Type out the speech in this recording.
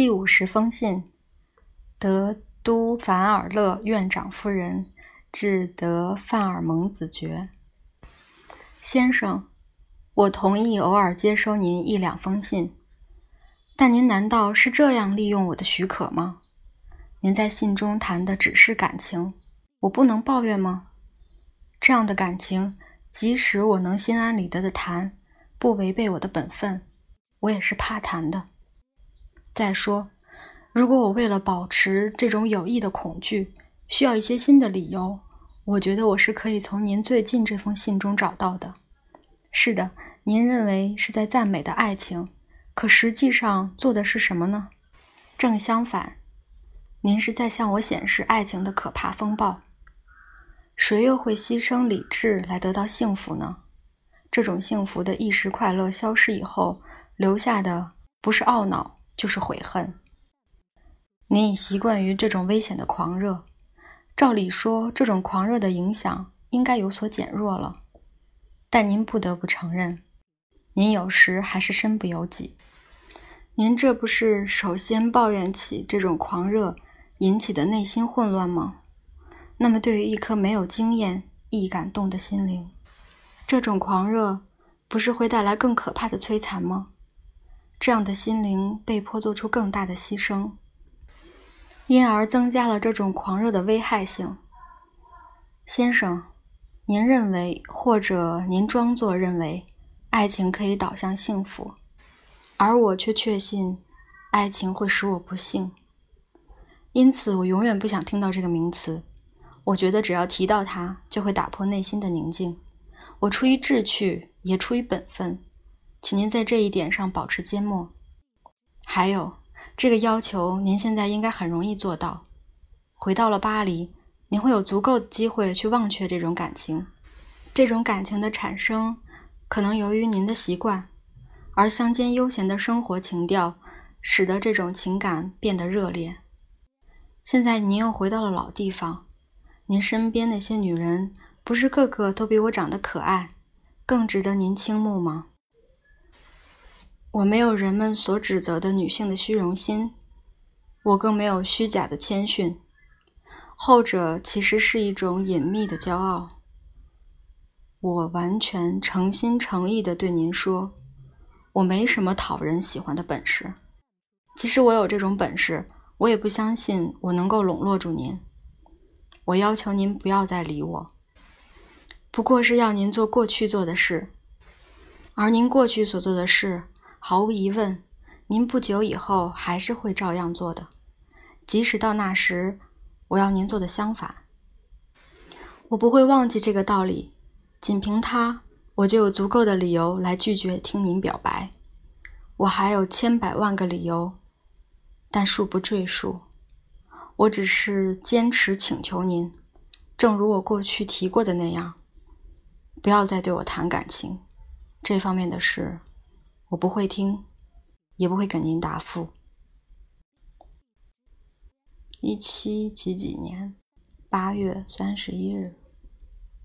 第五十封信，德都凡尔勒院长夫人致德范尔蒙子爵先生，我同意偶尔接收您一两封信，但您难道是这样利用我的许可吗？您在信中谈的只是感情，我不能抱怨吗？这样的感情，即使我能心安理得的谈，不违背我的本分，我也是怕谈的。再说，如果我为了保持这种有益的恐惧，需要一些新的理由，我觉得我是可以从您最近这封信中找到的。是的，您认为是在赞美的爱情，可实际上做的是什么呢？正相反，您是在向我显示爱情的可怕风暴。谁又会牺牲理智来得到幸福呢？这种幸福的一时快乐消失以后，留下的不是懊恼。就是悔恨。您已习惯于这种危险的狂热，照理说，这种狂热的影响应该有所减弱了。但您不得不承认，您有时还是身不由己。您这不是首先抱怨起这种狂热引起的内心混乱吗？那么，对于一颗没有经验、易感动的心灵，这种狂热不是会带来更可怕的摧残吗？这样的心灵被迫做出更大的牺牲，因而增加了这种狂热的危害性。先生，您认为，或者您装作认为，爱情可以导向幸福，而我却确信，爱情会使我不幸。因此，我永远不想听到这个名词。我觉得只要提到它，就会打破内心的宁静。我出于志趣，也出于本分。请您在这一点上保持缄默。还有，这个要求您现在应该很容易做到。回到了巴黎，您会有足够的机会去忘却这种感情。这种感情的产生，可能由于您的习惯，而乡间悠闲的生活情调，使得这种情感变得热烈。现在您又回到了老地方，您身边那些女人，不是个个都比我长得可爱，更值得您倾慕吗？我没有人们所指责的女性的虚荣心，我更没有虚假的谦逊，后者其实是一种隐秘的骄傲。我完全诚心诚意地对您说，我没什么讨人喜欢的本事，即使我有这种本事，我也不相信我能够笼络住您。我要求您不要再理我，不过是要您做过去做的事，而您过去所做的事。毫无疑问，您不久以后还是会照样做的，即使到那时，我要您做的相反。我不会忘记这个道理，仅凭它，我就有足够的理由来拒绝听您表白。我还有千百万个理由，但数不赘述。我只是坚持请求您，正如我过去提过的那样，不要再对我谈感情这方面的事。我不会听，也不会给您答复。一七几几年八月三十一日。